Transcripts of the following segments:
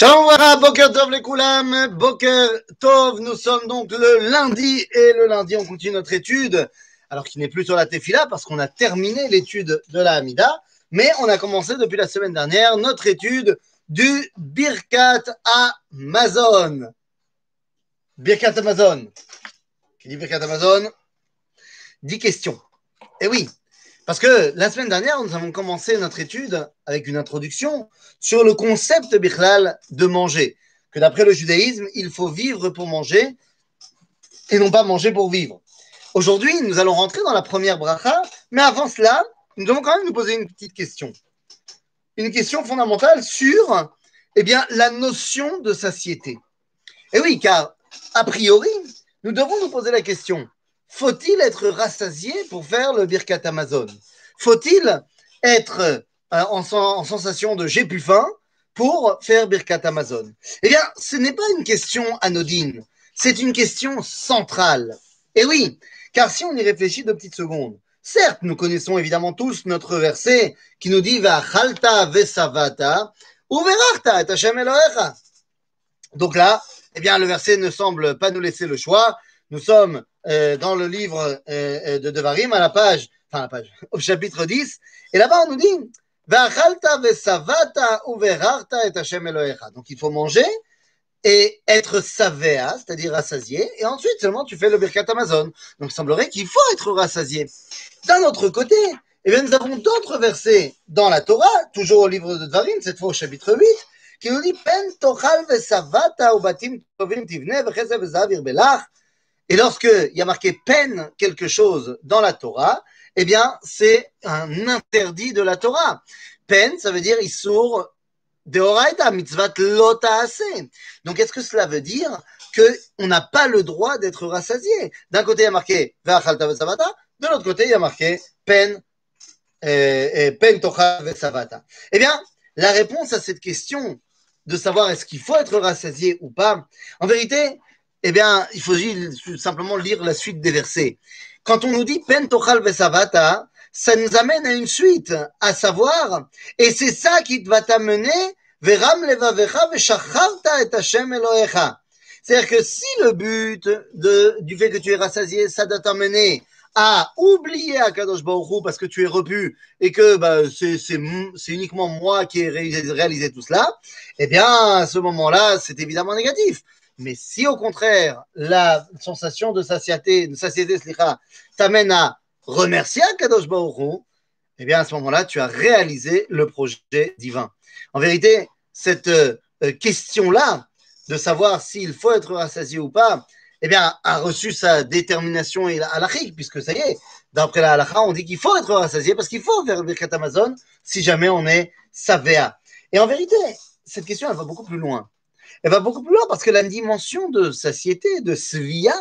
Shalom Boker Tov les Koulam, Boker Tov, nous sommes donc le lundi et le lundi on continue notre étude, alors qu'il n'est plus sur la Tefila parce qu'on a terminé l'étude de la Hamida, mais on a commencé depuis la semaine dernière notre étude du Birkat Amazon. Birkat Amazon. Qui dit Birkat Amazon Dix questions. Eh oui, parce que la semaine dernière, nous avons commencé notre étude avec une introduction sur le concept bichlal de manger. Que d'après le judaïsme, il faut vivre pour manger et non pas manger pour vivre. Aujourd'hui, nous allons rentrer dans la première bracha, mais avant cela, nous devons quand même nous poser une petite question. Une question fondamentale sur eh bien, la notion de satiété. Et oui, car a priori, nous devons nous poser la question faut-il être rassasié pour faire le Birkat Amazon? Faut-il être euh, en, en, sensation de j'ai plus faim pour faire Birkat Amazon? Eh bien, ce n'est pas une question anodine, c'est une question centrale. Et oui, car si on y réfléchit deux petites secondes, certes, nous connaissons évidemment tous notre verset qui nous dit Va chalta vesavata uverachta et Elohecha. Donc là, eh bien, le verset ne semble pas nous laisser le choix. Nous sommes euh, dans le livre euh, euh, de Devarim, à la page, enfin la page, au chapitre 10, et là-bas on nous dit donc il faut manger et être savéa, c'est-à-dire rassasié, et ensuite seulement tu fais le Birkat Amazon. Donc il semblerait qu'il faut être rassasié. D'un autre côté, eh bien, nous avons d'autres versets dans la Torah, toujours au livre de Devarim, cette fois au chapitre 8, qui nous dit et lorsqu'il y a marqué peine quelque chose dans la Torah, eh bien, c'est un interdit de la Torah. Peine, ça veut dire isur deoraita, mitzvat lotaase. Donc, est-ce que cela veut dire qu'on n'a pas le droit d'être rassasié? D'un côté, il y a marqué ve'achalta ve'savata, de l'autre côté, il y a marqué peine, euh, peine tocha ve'savata. Eh bien, la réponse à cette question de savoir est-ce qu'il faut être rassasié ou pas, en vérité, eh bien, il faut simplement lire la suite des versets. Quand on nous dit Pentochal Vesavata, ça nous amène à une suite, à savoir, et c'est ça qui va t'amener Veram Levavecha Veshacharta et Hashem Elohecha. C'est-à-dire que si le but de, du fait que tu es rassasié, ça doit t'amener à oublier Akadosh Baruch parce que tu es repu et que bah, c'est uniquement moi qui ai réalisé, réalisé tout cela, eh bien, à ce moment-là, c'est évidemment négatif. Mais si au contraire, la sensation de satiété, de satiété t'amène à remercier Kadosh Baruch eh bien à ce moment-là, tu as réalisé le projet divin. En vérité, cette euh, question-là, de savoir s'il faut être rassasié ou pas, eh bien, a reçu sa détermination et la halachique, puisque ça y est, d'après la halakha, on dit qu'il faut être rassasié parce qu'il faut faire Birkat Amazon si jamais on est savéa. Et en vérité, cette question, elle va beaucoup plus loin elle va beaucoup plus loin parce que la dimension de satiété, de svia,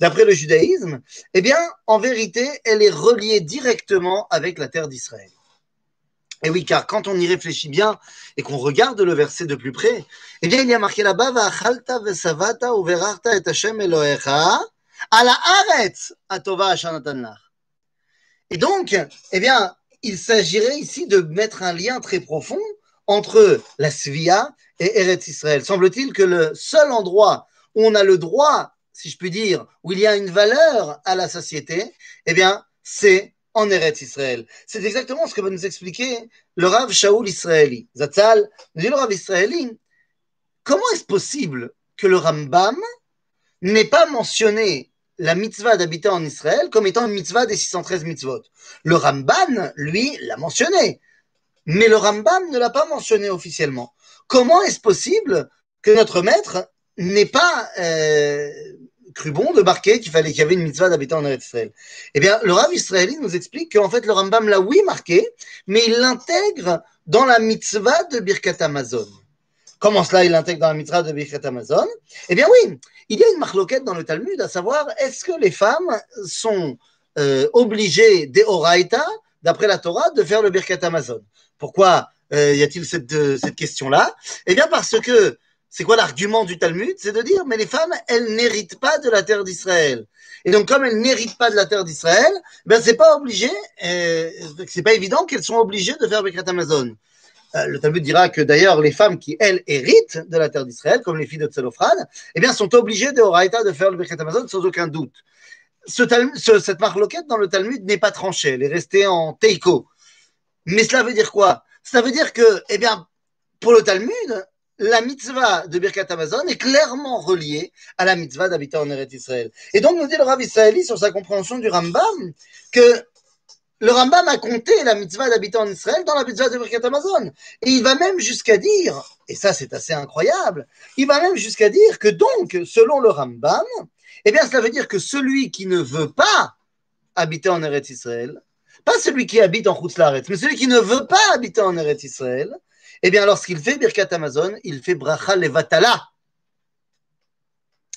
d'après le judaïsme, eh bien, en vérité, elle est reliée directement avec la terre d'Israël. Et oui, car quand on y réfléchit bien et qu'on regarde le verset de plus près, eh bien, il y a marqué là-bas, Va'achalta vesavata uverachta et Hashem Elohecha ala aretz atova Et donc, eh bien, il s'agirait ici de mettre un lien très profond entre la Svia et Eretz Israël. Semble-t-il que le seul endroit où on a le droit, si je puis dire, où il y a une valeur à la société, eh bien, c'est en Eretz Israël. C'est exactement ce que va nous expliquer le Rav Shaul Israéli. Zatzal nous dit le Rav Israéli, comment est-ce possible que le Rambam n'ait pas mentionné la mitzvah d'habiter en Israël comme étant une mitzvah des 613 mitzvot? Le Ramban, lui, l'a mentionné mais le Rambam ne l'a pas mentionné officiellement. Comment est-ce possible que notre maître n'ait pas euh, cru bon de marquer qu'il fallait qu'il y avait une mitzvah d'habiter en Israël? Eh bien, le Rav israélien nous explique qu'en fait, le Rambam l'a oui marqué, mais il l'intègre dans la mitzvah de Birkat Amazon. Comment cela, il l'intègre dans la mitzvah de Birkat Amazon? Eh bien oui, il y a une marloquette dans le Talmud à savoir, est-ce que les femmes sont euh, obligées des Horaïta, d'après la Torah, de faire le Birkat Amazon pourquoi euh, y a-t-il cette, euh, question-là? Eh bien parce que c'est quoi l'argument du Talmud? C'est de dire, mais les femmes, elles n'héritent pas de la terre d'Israël. Et donc, comme elles n'héritent pas de la terre d'Israël, ben c'est pas obligé, euh, c'est pas évident qu'elles sont obligées de faire Bekrat Amazon. euh, le Talmud dira que d'ailleurs les femmes qui, elles, héritent de la terre d'Israël, comme les filles de Tselophrad, eh bien, sont obligées de Horaïta de faire le Birkat Amazon sans aucun doute. Ce, ce, cette dans le Talmud n'est pas tranchée, elle est restée en teiko. Mais cela veut dire quoi? Cela veut dire que, eh bien, pour le Talmud, la mitzvah de Birkat Amazon est clairement reliée à la mitzvah d'habiter en Eretz Israël. Et donc, nous dit le Rav Israëli sur sa compréhension du Rambam que le Rambam a compté la mitzvah d'habiter en Israël dans la mitzvah de Birkat Amazon. Et il va même jusqu'à dire, et ça c'est assez incroyable, il va même jusqu'à dire que donc, selon le Rambam, eh bien, cela veut dire que celui qui ne veut pas habiter en Eretz Israël, pas celui qui habite en Chutzlaret, mais celui qui ne veut pas habiter en Eretz Israël, eh bien, lorsqu'il fait Birkat Amazon, il fait Bracha Levatala.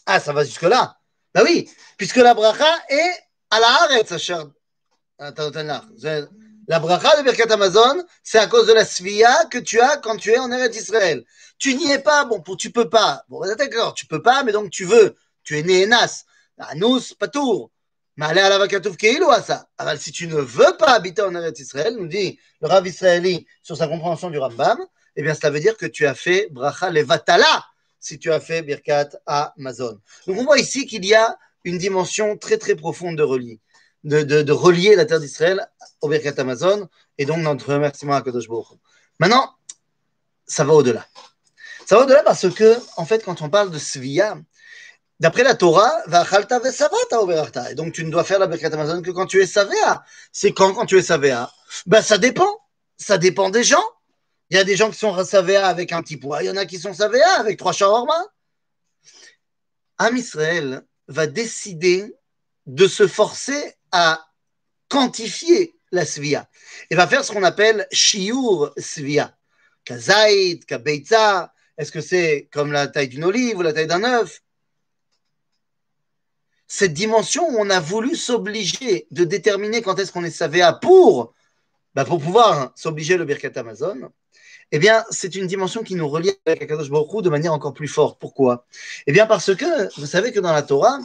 Ah, ça va jusque-là. Ben oui, puisque la bracha est à la Haaretz, cher. La bracha de Birkat Amazon, c'est à cause de la svia que tu as quand tu es en Eretz Israël. Tu n'y es pas, bon, tu peux pas. Bon, d'accord, tu peux pas, mais donc tu veux. Tu es né. Anous. Mais allez à vakatouf à ça. Alors, si tu ne veux pas habiter en Eretz Israël, nous dit le Rav Israéli sur sa compréhension du Rambam, eh bien, cela veut dire que tu as fait bracha levatala si tu as fait birkat Amazon. Donc, on voit ici qu'il y a une dimension très, très profonde de relier, de, relier la terre d'Israël au birkat Amazon et donc notre remerciement à Kadosh Baruch Maintenant, ça va au-delà. Ça va au-delà parce que, en fait, quand on parle de Svia, D'après la Torah, Vachalta Vesavata Oberachta. Et donc, tu ne dois faire la Birkat Amazon que quand tu es Savea. C'est quand, quand tu es Savea? Ben, ça dépend. Ça dépend des gens. Il y a des gens qui sont Savea avec un petit poids. Il y en a qui sont Savea avec trois shawarma. Am Israël va décider de se forcer à quantifier la Svia. Il va faire ce qu'on appelle Shiur Svia. Kazaïd, Kabeitza. Est-ce que c'est comme la taille d'une olive ou la taille d'un œuf? Cette dimension où on a voulu s'obliger de déterminer quand est-ce qu'on est Savéa pour, bah pour pouvoir s'obliger le Birkat Amazon, eh bien, c'est une dimension qui nous relie avec Akadosh Baruch de manière encore plus forte. Pourquoi? Eh bien, parce que vous savez que dans la Torah,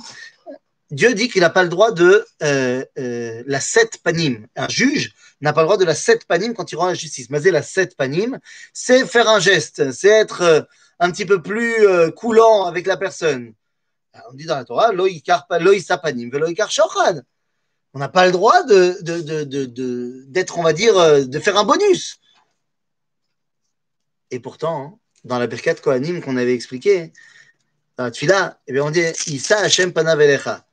Dieu dit qu'il n'a pas le droit de euh, euh, la sept panim. Un juge n'a pas le droit de la sept panim quand il rend la justice. Mais la sept panim, c'est faire un geste, c'est être euh, un petit peu plus coulant avec la personne. On dit dans la Torah, On n'a pas le droit de, d'être, on va dire, euh, de faire un bonus. Et pourtant, dans la Birkat Kohanim qu'on avait expliqué, dans la Tfila, eh bien on dit Issa Hashem Panav Elecha.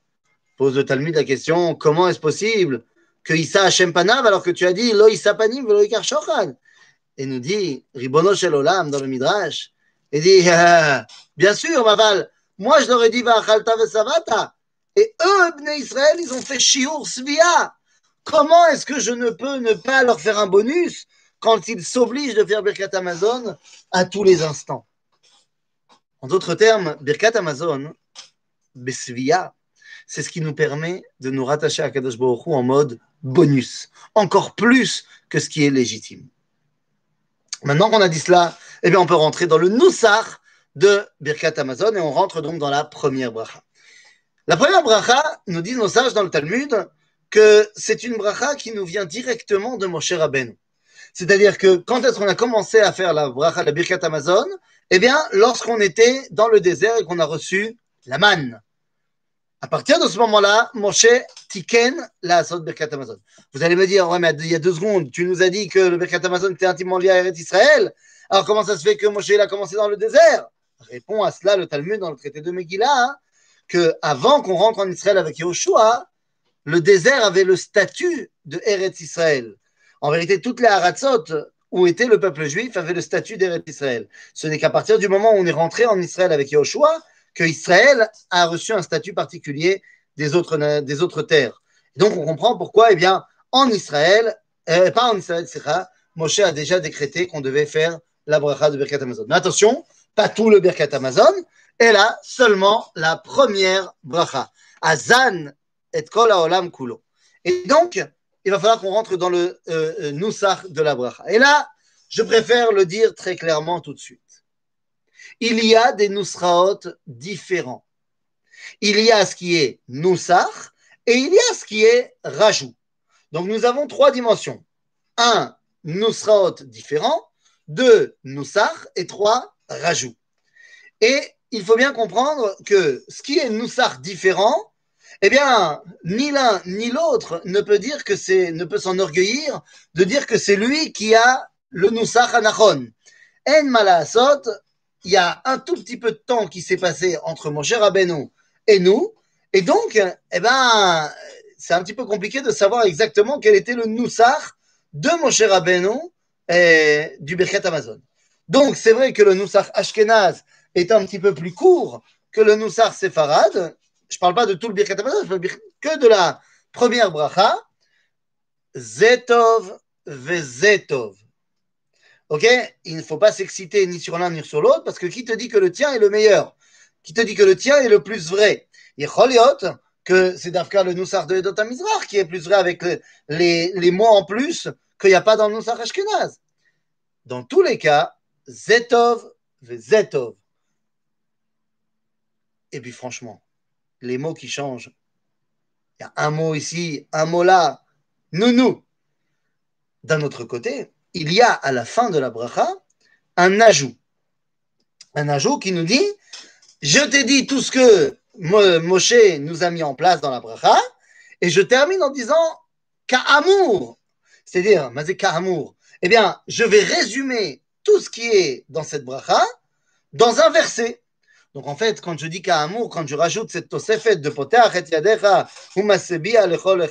Pose le Talmud la question comment est-ce possible que Issa Hashem Panav alors que tu as dit Lo Issa Panim Velo Ikar Shochad? Et nous dit Ribono Shel Olam dans le Midrash. Et dit Bien sûr, Maval, moi, je leur ai dit Va'achalta Vesavata. Et eux, Bnei Israël, ils ont fait Shiur Svia. Comment est-ce que je ne peux ne pas leur faire un bonus quand ils s'obligent de faire Birkat Amazon à tous les instants? En d'autres termes, Birkat Amazon, Besvia, c'est ce qui nous permet de nous rattacher à Kadosh Baruch en mode bonus, encore plus que ce qui est légitime. Maintenant qu'on a dit cela, eh bien, on peut rentrer dans le Noussar de Birkat Amazon et on rentre donc dans la première bracha. La première bracha, nous disent nos sages dans le Talmud, que c'est une bracha qui nous vient directement de Moshe Rabbeinu. C'est-à-dire que quand est-ce qu'on a commencé à faire la bracha de Birkat Amazon? Eh bien, lorsqu'on était dans le désert et qu'on a reçu la manne. À partir de ce moment-là, Moshe tiken la de Birkat Amazon. Vous allez me dire, ouais, mais il y a deux secondes, tu nous as dit que le Birkat Amazon était intimement lié à Eretz Israël. Alors comment ça se fait que Moshe a commencé dans le désert? Répond à cela le Talmud dans le traité de Megillah, hein, que avant qu'on rentre en Israël avec Yahushua, le désert avait le statut de Eretz Israël. En vérité, toutes les Haratzot où était le peuple juif avaient le statut d'Eretz Israël. Ce n'est qu'à partir du moment où on est rentré en Israël avec Yahushua que Israël a reçu un statut particulier des autres, des autres terres. Et donc on comprend pourquoi, eh bien, en Israël, euh, pas en Israël, Moshe a déjà décrété qu'on devait faire la bracha de Birkat Amazon. Mais attention, pas tout le Birkat Amazon, et là seulement la première bracha. Azan et kol haolam kulo. Et donc, il va falloir qu'on rentre dans le euh, euh de la bracha. Et là, je préfère le dire très clairement tout de suite. Il y a des nusraot différents. Il y a ce qui est nusach et il y a ce qui est rajout. Donc nous avons trois dimensions. Un nusraot différent, deux Noussar et trois Et il faut bien comprendre que ce qui est Noussar différent, eh bien, ni l'un ni l'autre ne peut dire que c'est, ne peut s'enorgueillir de dire que c'est lui qui a le Noussar Anachon. En Malasot, il y a un tout petit peu de temps qui s'est passé entre Moshe Rabbeinu et nous, et donc, eh ben, c'est un petit peu compliqué de savoir exactement quel était le Noussar de Moshe Rabbeinu et du Birkat Amazon. Donc, c'est vrai que le Noussar Ashkenaz est un petit peu plus court que le Noussar Sepharad. Je ne parle pas de tout le Birkat je parle que de la première bracha. Zetov Vezetov. Ok? Il ne faut pas s'exciter ni sur l'un ni sur l'autre parce que qui te dit que le tien est le meilleur? Qui te dit que le tien est le plus vrai? Yecholiot, que c'est d'Afka le Noussar de Edot Mizrach qui est plus vrai avec les, les mots en plus qu'il n'y a pas dans le Noussar Ashkenaz. Dans tous les cas, Zetov Zetov. Et puis franchement, les mots qui changent. Il y a un mot ici, un mot là, nounou. D'un autre côté, il y a à la fin de la bracha un ajout. Un ajout qui nous dit Je t'ai dit tout ce que Moshe nous a mis en place dans la bracha, et je termine en disant Ka'amour. C'est-à-dire, Mazé Ka'amour. Eh bien, je vais résumer tout ce qui est dans cette bracha dans un verset. Donc en fait, quand je dis Ka'amour, quand je rajoute cette tosefet de Poteach et Yadecha, Lechol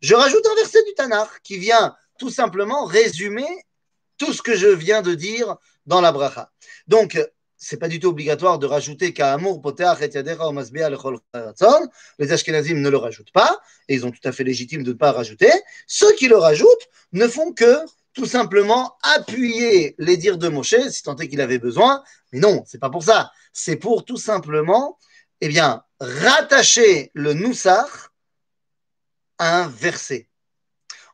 je rajoute un verset du Tanakh qui vient tout simplement résumer tout ce que je viens de dire dans la bracha. Donc, c'est pas du tout obligatoire de rajouter Ka'amour, Poteach et Yadecha, Umasbia Lechol Les Ashkenazim ne le rajoutent pas, et ils ont tout à fait légitime de ne pas rajouter. Ceux qui le rajoutent ne font que tout simplement appuyer les dires de Moshe, si tant est qu'il avait besoin. Mais non, c'est pas pour ça. C'est pour tout simplement, eh bien, rattacher le Noussar à un verset.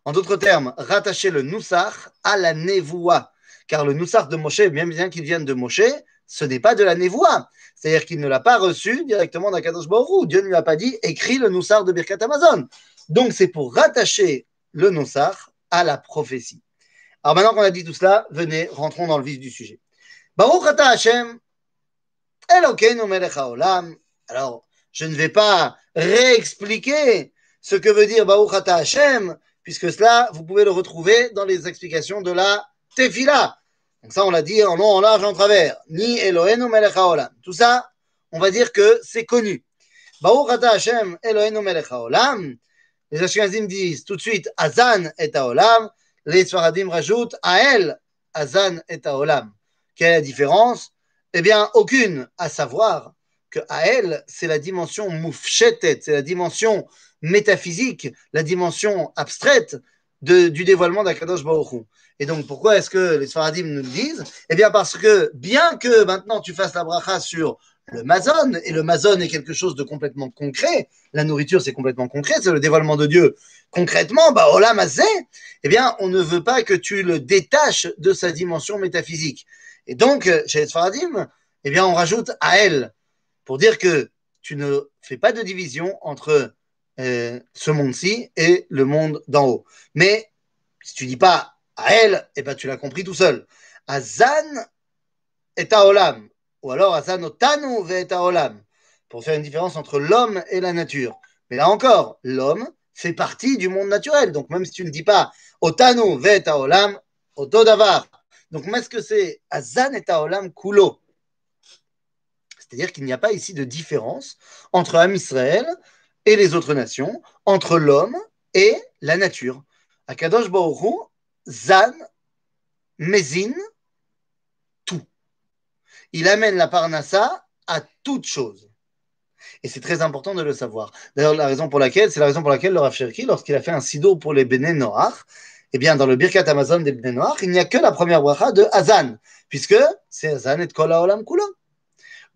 En d'autres termes, rattacher le Noussar à la Névoua. Car le Noussar de Moshe, bien bien qu'il vienne de Moshe, ce n'est pas de la Névoua. C'est-à-dire qu'il ne l'a pas reçu directement d'Akadosh Baruch Dieu ne lui a pas dit écris le Noussar de Birkat Amazon. Donc c'est pour rattacher le Noussar à la prophétie. Alors maintenant qu'on a dit tout cela, venez, rentrons dans le vif du sujet. Baruch ata Hashem, Elokeinu melech haolam. Alors, je ne vais pas réexpliquer ce que veut dire Baruch ata Hashem, puisque cela, vous pouvez le retrouver dans les explications de la Tefila. Donc ça, on l'a dit en long, en large, en travers. Ni Eloheinu melech haolam. Tout ça, on va dire que c'est connu. Baruch ata Hashem, Eloheinu melech haolam. Les Ashkenazim disent tout de suite Azan et haolam les Sfaradim rajoutent à elle, Azan et Olam. Quelle est la différence? Eh bien, aucune, à savoir que à elle, c'est la dimension moufchetet, c'est la dimension métaphysique, la dimension abstraite du dévoilement d'Akadosh Baruch Et donc, pourquoi est-ce que les Sfaradim nous le disent? Eh bien, parce que bien que maintenant tu fasses la bracha sur le mazon, et le mazon est quelque chose de complètement concret, la nourriture c'est complètement concret, c'est le dévoilement de Dieu. Concrètement, bah, olam eh bien, on ne veut pas que tu le détaches de sa dimension métaphysique. Et donc, chez les eh bien, on rajoute à elle, pour dire que tu ne fais pas de division entre euh, ce monde-ci et le monde d'en haut. Mais, si tu dis pas à elle, eh bien, tu l'as compris tout seul. Azan est à Olam ou alors olam, pour faire une différence entre l'homme et la nature. Mais là encore, l'homme fait partie du monde naturel. Donc même si tu ne dis pas Otanu olam, otodavar. Donc est-ce que c'est Azan et olam kulo? C'est-à-dire qu'il n'y a pas ici de différence entre Am Israël et les autres nations, entre l'homme et la nature. Akadosh Baruch Zan, Mezin, il amène la parnassa à toute chose. Et c'est très important de le savoir. D'ailleurs, la raison pour laquelle, c'est la raison pour laquelle le Rav lorsqu'il a fait un sido pour les Bene Noach, eh bien, dans le Birkat Amazon des Bene Noach, il n'y a que la première bracha de Hazan, puisque c'est Hazan et Kol Haolam Kula.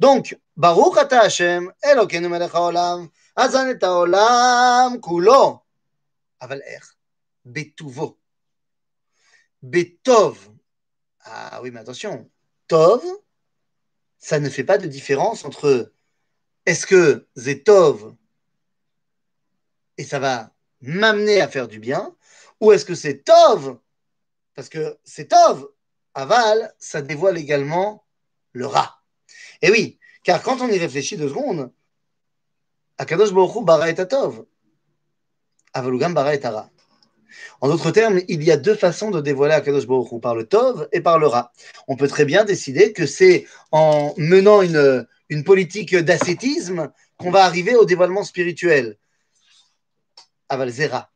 Donc, Baruch ata Hashem, Elokeinu melech haolam, Hazan et haolam kulo. Aval er, betuvo. Betov. Ah oui, mais attention. Tov, ça ne fait pas de différence entre est-ce que Zetov et ça va m'amener à faire du bien, ou est-ce que c'est Tov, parce que c'est Tov, Aval, ça dévoile également le rat. Et oui, car quand on y réfléchit deux secondes, Akadosh Baruch bara et atov, avalugam bara. En d'autres termes, il y a deux façons de dévoiler Akadosh Baruch par le tov et par le rat. On peut très bien décider que c'est en menant une, une politique d'ascétisme qu'on va arriver au dévoilement spirituel. Aval zera.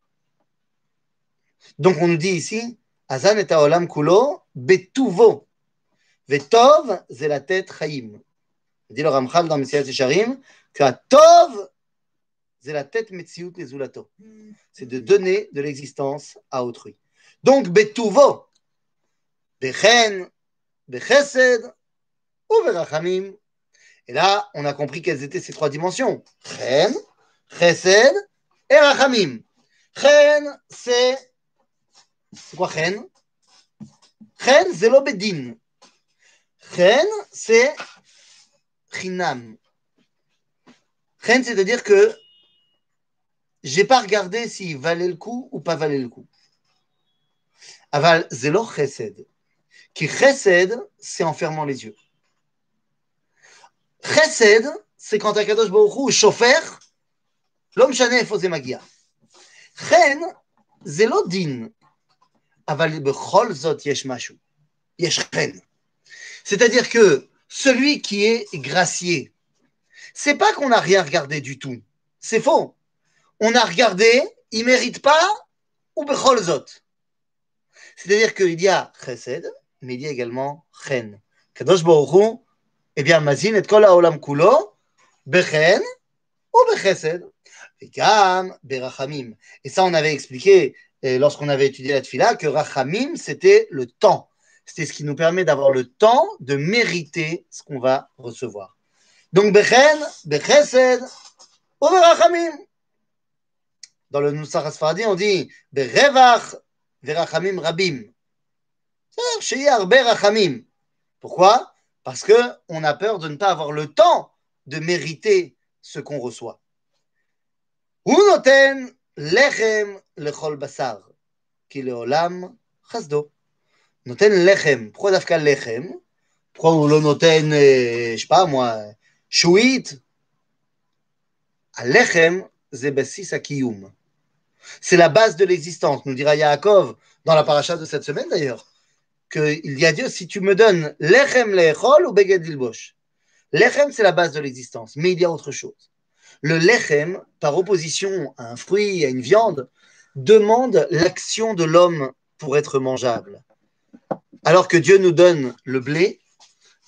Donc on nous dit ici, Azan et Olam Kulo, Betuvo. Vetov, c'est la tête Chaim. Dit le Ramchal dans Messias que Tov, c'est la tête Metziut Nezulato. C'est de donner de l'existence à autrui. Donc Betuvo, Bechen, Bechesed ou Berachamim. Et là, on a compris quelles étaient ces trois dimensions. Chen, Chesed et Rachamim. Chen, c'est c'est quoi chen? Chen, c'est l'obédine. Chen, c'est chinam. Chen, c'est-à-dire que j'ai pas regardé s'il valait le coup ou pas valait le coup. Aval, zelo chesed. Qui chesed, c'est en fermant les yeux. Chesed, c'est quand Akadosh Baruch Hu, chauffeur, l'homme chané faisait magia. Chen, zelo din. C'est-à-dire que celui qui est gracié, c'est pas qu'on n'a rien regardé du tout. C'est faux. On a regardé, il mérite pas, ou bechol zot. C'est-à-dire qu'il y a chesed, mais il y a également chen. Kadosh eh bien, mazin et kol haolam kulo, bechen ou bechesed. Et gam berachamim. Et ça, on avait expliqué lorsqu'on avait étudié la tfila, que Rachamim, c'était le temps. C'était ce qui nous permet d'avoir le temps de mériter ce qu'on va recevoir. Donc, Bechen, Bechesed, ou Berachamim. Dans le Nusach Asfardi, on dit Berevach, Verachamim Rabim. C'est-à-dire. Pourquoi? Parce qu'on a peur de ne pas avoir le temps de mériter ce qu'on reçoit. Ou noten lechem lechol basar, qui le olam chasdo. Noten lechem. Pourquoi dafka lechem? Pourquoi on le noten, je sais pas moi, chouit A lechem, c'est akiyum. C'est la base de l'existence, nous dira Yaakov dans la paracha de cette semaine d'ailleurs, qu'il y a Dieu, si tu me donnes lechem lechol ou beged. Lechem, c'est la base de l'existence, mais il y a autre chose. Le lechem, par opposition à un fruit, à une viande, demande l'action de l'homme pour être mangeable. Alors que Dieu nous donne le blé,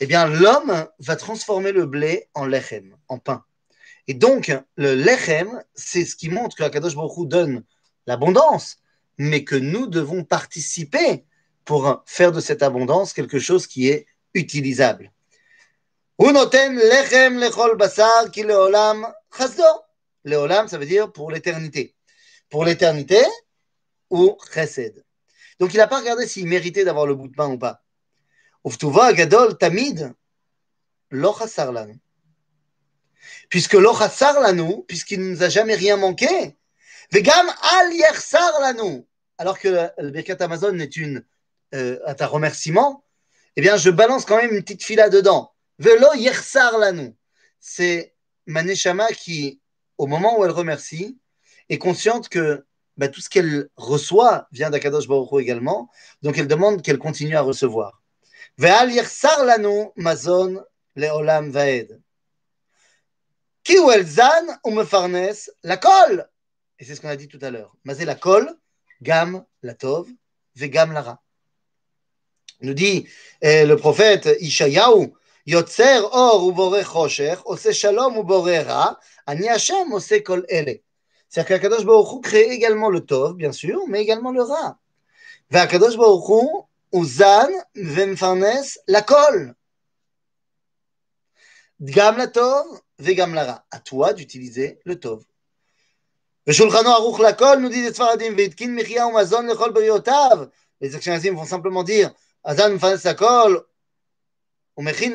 eh bien l'homme va transformer le blé en lechem, en pain. Et donc, le lechem, c'est ce qui montre que Akadosh Baruch donne l'abondance, mais que nous devons participer pour faire de cette abondance quelque chose qui est utilisable. Lechem lechol basar ki leolam. Leolam, ça veut dire pour l'éternité. Pour l'éternité ou chesed. Donc il n'a pas regardé s'il méritait d'avoir le bout de pain ou pas. Uftuva gadol tamid lo chasar lanu. Puisque lo chasar lanu, puisqu'il ne nous a jamais rien manqué, vegam al yersar lanu. Alors que le Birkat Amazon est une, euh, un remerciement, eh bien je balance quand même une petite fila dedans. Velo yersar lanu. C'est Maneshama qui, au moment où elle remercie, est consciente que bah, tout ce qu'elle reçoit vient d'Akadosh Baruch également, donc elle demande qu'elle continue à recevoir. Ve'al yersar lanu mazon leolam vaed. Ki zan ou mefarnes la kol. Et c'est ce qu'on a dit tout à l'heure. Mazé la kol, gam la tov, ve gam la ra. Nous dit eh, le prophète Ishayahu, Yotzer or ubore chosher, ose shalom ubore ra, ani Hashem ose kol ele. C'est-à-dire qu'Akadosh Baruch Hu crée également le tov, bien sûr, mais également le ra. Baruch Hu uzan vemfarnes la kol. Gam la vegamlara. À toi d'utiliser le tov. Azan,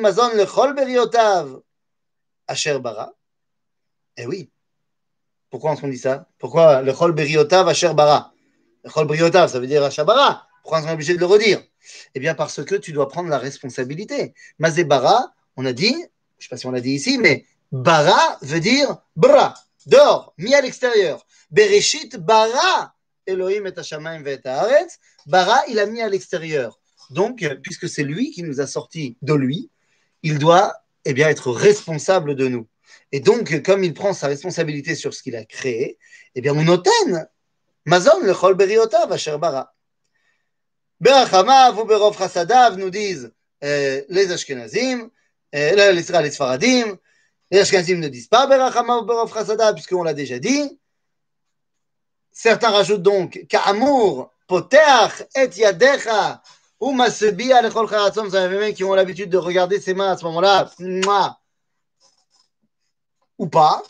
Mazon, Beriotav, Eh oui. Pourquoi on dit ça? Pourquoi Beriotav, Asher, Bara? Lechol, Beriotav, ça veut dire Asher, Pourquoi on est obligé de le redire? Eh bien, parce que tu dois prendre la responsabilité. On a dit, je ne sais pas si on l'a dit ici, mais bara veut dire bra, dehors, mis à l'extérieur. Bereshit bara, Elohim et Hashamayim et Haaretz. Bara, il a mis à l'extérieur. Donc, puisque c'est lui qui nous a sortis de lui, il doit eh bien, être responsable de nous. Et donc, comme il prend sa responsabilité sur ce qu'il a créé, eh bien, on noten Mazon le chol beriota vasher bara. Nous disent euh, les Ashkenazim, euh, Sfaradim, les Ashkenazim ne disent pas puisqu'on l'a déjà dit. Certains rajoutent donc Ka'amour, poteach et yadecha ou masebi alechol charatzom. Vous avez même qui ont l'habitude de regarder ses mains à ce moment-là. Ou pas.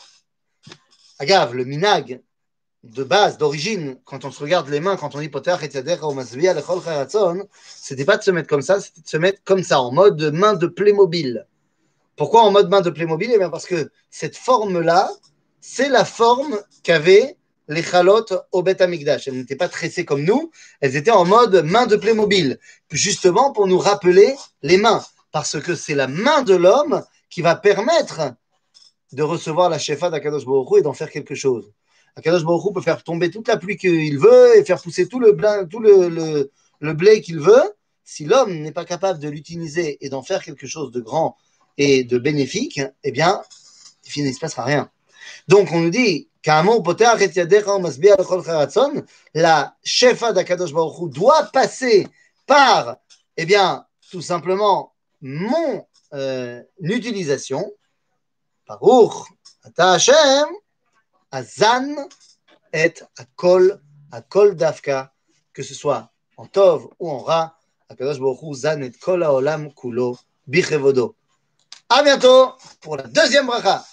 Agave, le minag de base, d'origine, quand on se regarde les mains, quand on dit poteach et yadecha ou masebi alechol charatzom, c'était pas de se mettre comme ça, c'était de se mettre comme ça, en mode main de Playmobil. Pourquoi en mode main de Playmobil? Eh bien parce que cette forme-là, c'est la forme qu'avait les chalotes au Beth Amikdash. Elles n'étaient pas tressées comme nous, elles étaient en mode main de Playmobil, justement pour nous rappeler les mains, parce que c'est la main de l'homme qui va permettre de recevoir la shefa d'Akadosh Baruch et d'en faire quelque chose. Akadosh Baruch peut faire tomber toute la pluie qu'il veut et faire pousser tout le blé qu'il veut. Si l'homme n'est pas capable de l'utiliser et d'en faire quelque chose de grand et de bénéfique, eh bien, il ne se passera rien. Donc, on nous dit, la shefa d'Akadosh Baruch doit passer par, eh bien, tout simplement, mon euh, utilisation. Baruch, Ata Hashem, Azan et Akol, Akol Dafka, que ce soit en Tov ou en Ra, Akadosh Baruch Zan et Kol Haolam Kulo, Bichevodo. À bientôt pour la deuxième bracha.